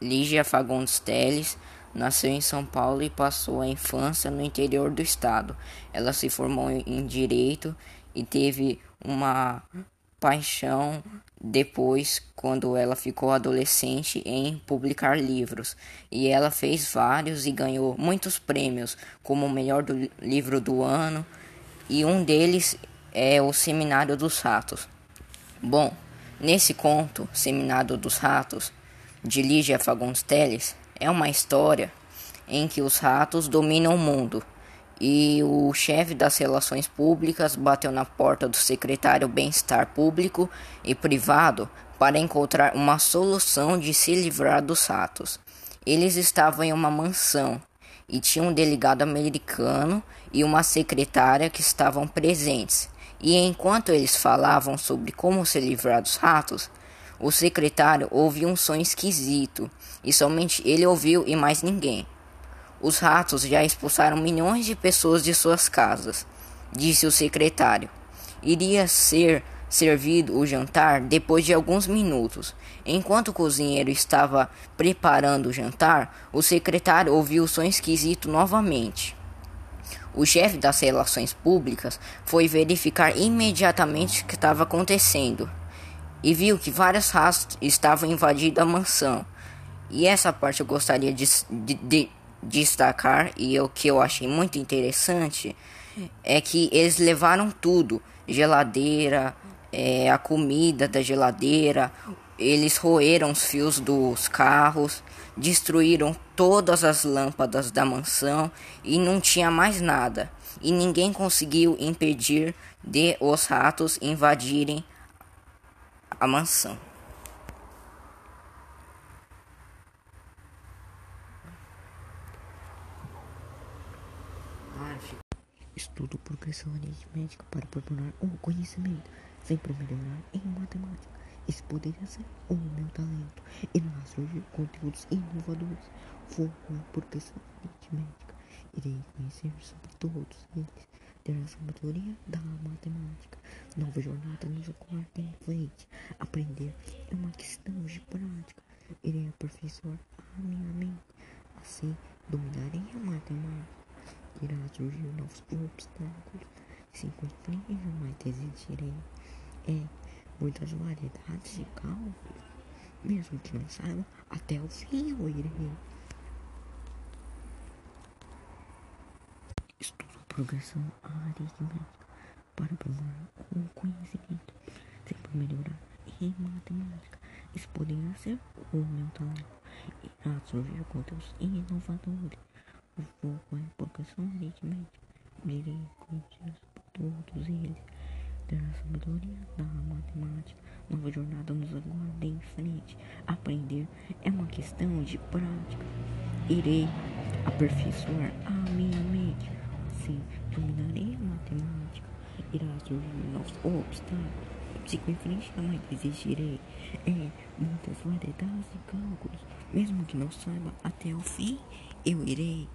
Lígia Fagundes Teles nasceu em São Paulo e passou a infância no interior do estado. Ela se formou em direito e teve uma paixão depois, quando ela ficou adolescente, em publicar livros. E ela fez vários e ganhou muitos prêmios, como o melhor do livro do ano, e um deles é o Seminário dos Ratos. Bom, nesse conto, Seminário dos Ratos, de Lígia Fagundes Teles, é uma história em que os ratos dominam o mundo e o chefe das relações públicas bateu na porta do secretário Bem-Estar Público e Privado para encontrar uma solução de se livrar dos ratos. Eles estavam em uma mansão e tinha um delegado americano e uma secretária que estavam presentes. E enquanto eles falavam sobre como se livrar dos ratos, o secretário ouviu um som esquisito e somente ele ouviu e mais ninguém. Os ratos já expulsaram milhões de pessoas de suas casas, disse o secretário. Iria ser servido o jantar depois de alguns minutos. Enquanto o cozinheiro estava preparando o jantar, o secretário ouviu o som esquisito novamente. O chefe das relações públicas foi verificar imediatamente o que estava acontecendo e viu que vários ratos estavam invadindo a mansão. E essa parte eu gostaria de, de, de destacar e o que eu achei muito interessante é que eles levaram tudo, geladeira, é, a comida da geladeira, eles roeram os fios dos carros, destruíram todas as lâmpadas da mansão e não tinha mais nada. E ninguém conseguiu impedir de os ratos invadirem a mansão. Estudo progressão aritmética para aprimorar o conhecimento, sempre melhorar em matemática. Esse poderia ser o meu talento. Irá surgir conteúdos inovadores. Vou na progressão aritmética. Irei conhecer sobre todos eles. Ter a sabedoria da matemática. Nova jornada nos aguarda em frente. Aprender é uma questão de prática. Irei aperfeiçoar a minha mente. Assim, dominarei a matemática irá surgir novos obstáculos. Se encontrei, jamais desistirei. É muitas variedades de cálculos. Mesmo que não saiba, até o fim eu irei. Estudo progressão aritmética para aprimorar o conhecimento, sempre melhorar em matemática. Isso poderia ser o meu talento. Irá surgir conteúdos inovadores o foco é educação aritmética. Direi conhecer todos eles. Ter a sabedoria da matemática. Nova jornada nos aguarda em frente. Aprender é uma questão de prática. Irei aperfeiçoar a minha mente. Assim, dominarei a matemática. Irá surgir novos obstáculos. Sigo em frente, jamais desistirei. É muitas variedades de cálculos. Mesmo que não saiba até o fim, eu irei.